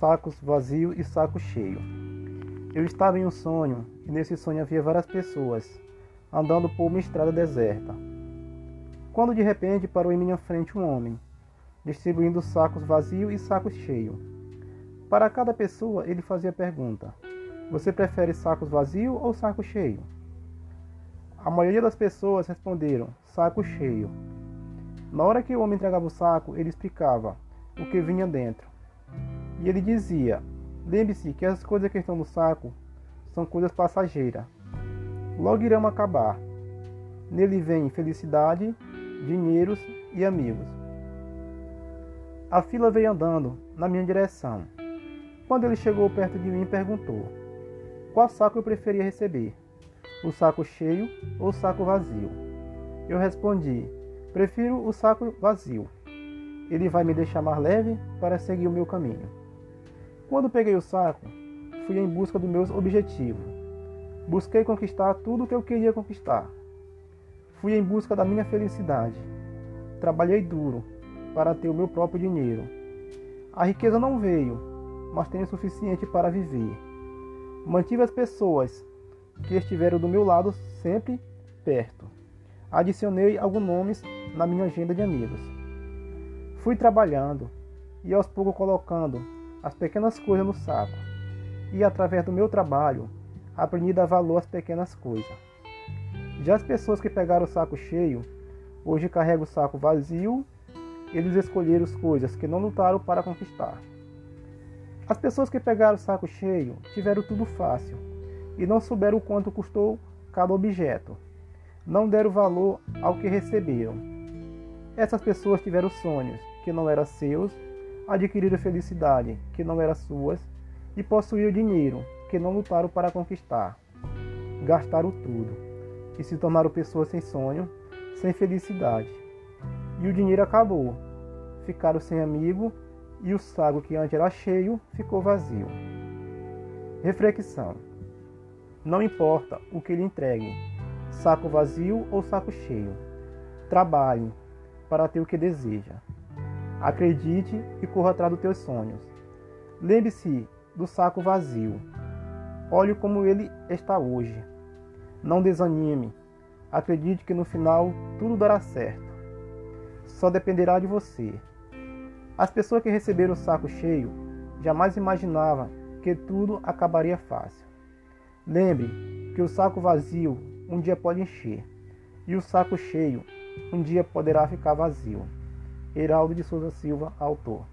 sacos vazio e saco cheio. Eu estava em um sonho e nesse sonho havia várias pessoas andando por uma estrada deserta. Quando de repente parou em minha frente um homem, distribuindo sacos vazios e sacos cheios. Para cada pessoa ele fazia a pergunta: Você prefere sacos vazios ou saco cheio? A maioria das pessoas responderam: Saco cheio. Na hora que o homem entregava o saco, ele explicava o que vinha dentro. E ele dizia: Lembre-se que as coisas que estão no saco são coisas passageiras. Logo irão acabar. Nele vem felicidade, dinheiros e amigos. A fila veio andando na minha direção. Quando ele chegou perto de mim, perguntou: Qual saco eu preferia receber? O saco cheio ou o saco vazio? Eu respondi: Prefiro o saco vazio. Ele vai me deixar mais leve para seguir o meu caminho. Quando peguei o saco, fui em busca dos meus objetivos. Busquei conquistar tudo o que eu queria conquistar. Fui em busca da minha felicidade. Trabalhei duro para ter o meu próprio dinheiro. A riqueza não veio, mas tenho o suficiente para viver. Mantive as pessoas que estiveram do meu lado sempre perto. Adicionei alguns nomes na minha agenda de amigos. Fui trabalhando e aos poucos colocando as pequenas coisas no saco. E através do meu trabalho, aprendi a dar valor às pequenas coisas. Já as pessoas que pegaram o saco cheio, hoje carregam o saco vazio, eles escolheram as coisas que não lutaram para conquistar. As pessoas que pegaram o saco cheio tiveram tudo fácil e não souberam o quanto custou cada objeto. Não deram valor ao que receberam. Essas pessoas tiveram sonhos que não eram seus, adquiriram felicidade que não era suas e possuíram dinheiro que não lutaram para conquistar. Gastaram tudo e se tornaram pessoas sem sonho, sem felicidade. E o dinheiro acabou. Ficaram sem amigo e o saco que antes era cheio ficou vazio. Reflexão: Não importa o que lhe entregue, saco vazio ou saco cheio. Trabalhe para ter o que deseja. Acredite e corra atrás dos teus sonhos. Lembre-se do saco vazio. Olhe como ele está hoje. Não desanime. Acredite que no final tudo dará certo. Só dependerá de você. As pessoas que receberam o saco cheio jamais imaginavam que tudo acabaria fácil. Lembre que o saco vazio um dia pode encher e o saco cheio um dia poderá ficar vazio. Heraldo de Souza Silva, autor.